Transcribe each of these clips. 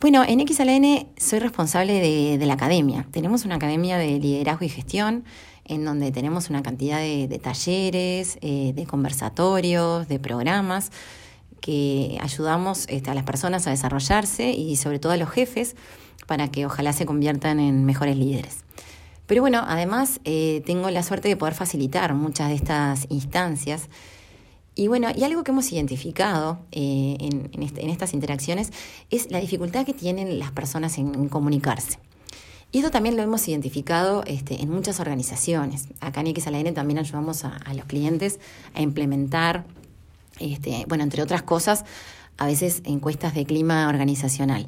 Bueno, en XLN soy responsable de, la academia. Tenemos una academia de liderazgo y gestión en donde tenemos una cantidad de, talleres, eh, de conversatorios, de programas que ayudamos este, a las personas a desarrollarse y sobre todo a los jefes para que ojalá se conviertan en mejores líderes. Pero bueno, además eh, tengo la suerte de poder facilitar muchas de estas instancias. Y bueno, y algo que hemos identificado eh, este, en, estas interacciones es la dificultad que tienen las personas en, comunicarse. Y esto también lo hemos identificado este, en muchas organizaciones. Acá en XLN también ayudamos a, los clientes a implementar, este, bueno, entre otras cosas, a veces encuestas de clima organizacional.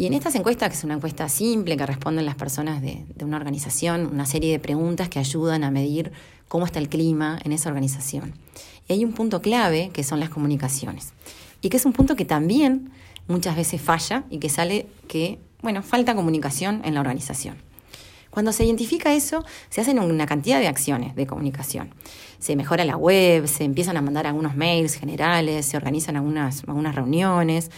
Y en estas encuestas, que es una encuesta simple que responden las personas de, una organización, una serie de preguntas que ayudan a medir cómo está el clima en esa organización. Y hay un punto clave que son las comunicaciones. Y que es un punto que también muchas veces falla y que sale que, bueno, falta comunicación en la organización. Cuando se identifica eso, se hacen una cantidad de acciones de comunicación. Se mejora la web, se empiezan a mandar algunos mails generales, se organizan algunas, algunas reuniones,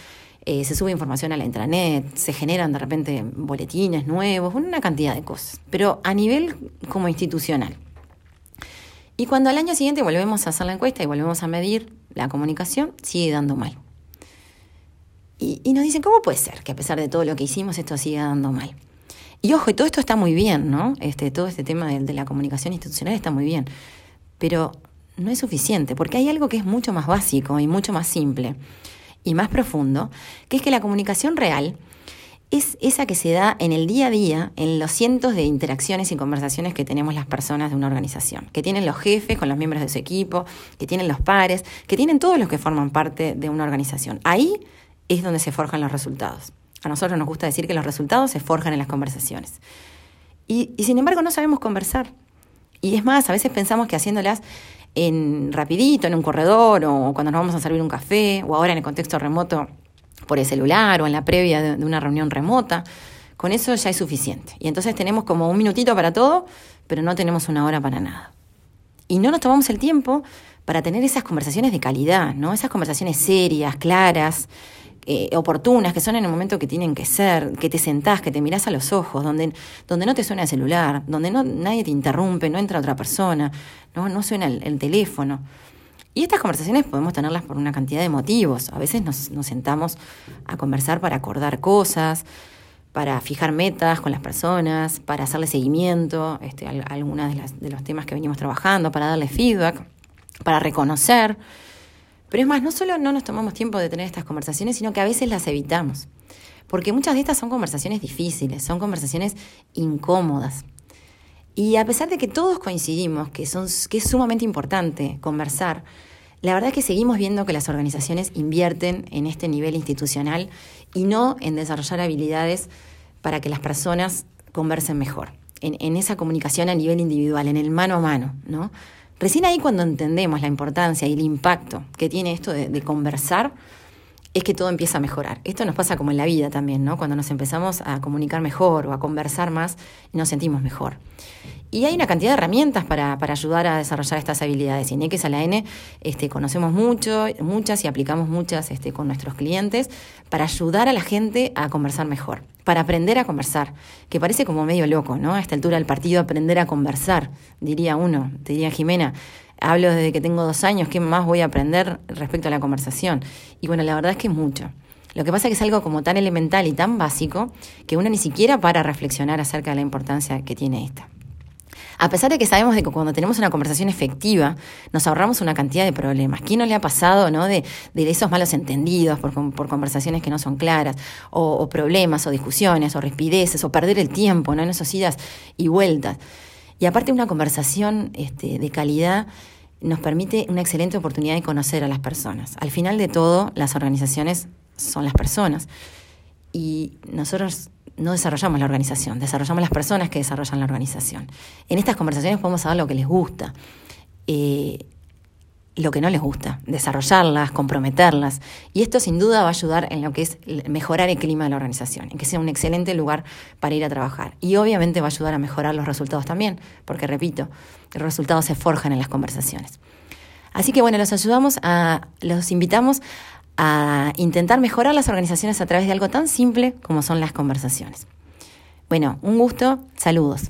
eh, se sube información a la intranet, se generan de repente boletines nuevos, una cantidad de cosas, pero a nivel como institucional. Y cuando al año siguiente volvemos a hacer la encuesta y volvemos a medir la comunicación, sigue dando mal. Y, nos dicen, ¿cómo puede ser que a pesar de todo lo que hicimos esto siga dando mal? Y ojo, y todo esto está muy bien, ¿no? Este, todo este tema de la comunicación institucional está muy bien, pero no es suficiente, porque hay algo que es mucho más básico y mucho más simple y más profundo, que es que la comunicación real es esa que se da en el día a día, en los cientos de interacciones y conversaciones que tenemos las personas de una organización, que tienen los jefes con los miembros de su equipo, que tienen los pares, que tienen todos los que forman parte de una organización. Ahí es donde se forjan los resultados. A nosotros nos gusta decir que los resultados se forjan en las conversaciones. Y, y sin embargo no sabemos conversar. Y es más, a veces pensamos que haciéndolas en rapidito, en un corredor, o cuando nos vamos a servir un café, o ahora en el contexto remoto por el celular, o en la previa de, una reunión remota, con eso ya es suficiente. Y entonces tenemos como un minutito para todo, pero no tenemos una hora para nada. Y no nos tomamos el tiempo para tener esas conversaciones de calidad, ¿no? Esas conversaciones serias, claras, eh, oportunas, que son en el momento que tienen que ser, que te sentás, que te mirás a los ojos, donde, donde no te suena el celular, donde no, nadie te interrumpe, no entra otra persona, no, no suena el, teléfono. Y estas conversaciones podemos tenerlas por una cantidad de motivos. A veces nos, nos sentamos a conversar para acordar cosas, para fijar metas con las personas, para hacerle seguimiento este, a, algunos de, de los temas que venimos trabajando, para darle feedback, para reconocer. Pero es más, no solo no nos tomamos tiempo de tener estas conversaciones, sino que a veces las evitamos. Porque muchas de estas son conversaciones difíciles, son conversaciones incómodas. Y a pesar de que todos coincidimos que, son, que es sumamente importante conversar, la verdad es que seguimos viendo que las organizaciones invierten en este nivel institucional y no en desarrollar habilidades para que las personas conversen mejor, en, en esa comunicación a nivel individual, en el mano a mano, ¿no? Recién ahí cuando entendemos la importancia y el impacto que tiene esto de, conversar, es que todo empieza a mejorar. Esto nos pasa como en la vida también, ¿no? Cuando nos empezamos a comunicar mejor o a conversar más, nos sentimos mejor. Y hay una cantidad de herramientas para, para ayudar a desarrollar estas habilidades. Y en a la N este, conocemos mucho, muchas y aplicamos muchas este, con nuestros clientes para ayudar a la gente a conversar mejor, para aprender a conversar, que parece como medio loco, ¿no? A esta altura del partido, aprender a conversar, diría uno, diría Jimena. Hablo desde que tengo dos años, ¿qué más voy a aprender respecto a la conversación? Y bueno, la verdad es que es mucho. Lo que pasa es que es algo como tan elemental y tan básico que uno ni siquiera para reflexionar acerca de la importancia que tiene esta. A pesar de que sabemos de que cuando tenemos una conversación efectiva, nos ahorramos una cantidad de problemas. ¿Quién no le ha pasado ¿no? de, de esos malos entendidos por, por, conversaciones que no son claras, o, problemas, o discusiones, o rispideces, o perder el tiempo ¿no? en esos idas y vueltas? Y aparte una conversación este, de calidad nos permite una excelente oportunidad de conocer a las personas. Al final de todo, las organizaciones son las personas. Y nosotros no desarrollamos la organización, desarrollamos las personas que desarrollan la organización. En estas conversaciones podemos saber lo que les gusta, eh, lo que no les gusta, desarrollarlas, comprometerlas. Y esto sin duda va a ayudar en lo que es mejorar el clima de la organización, en que sea un excelente lugar para ir a trabajar. Y obviamente va a ayudar a mejorar los resultados también, porque repito, los resultados se forjan en las conversaciones. Así que bueno, los ayudamos a, los invitamos a intentar mejorar las organizaciones a través de algo tan simple como son las conversaciones. Bueno, un gusto, saludos.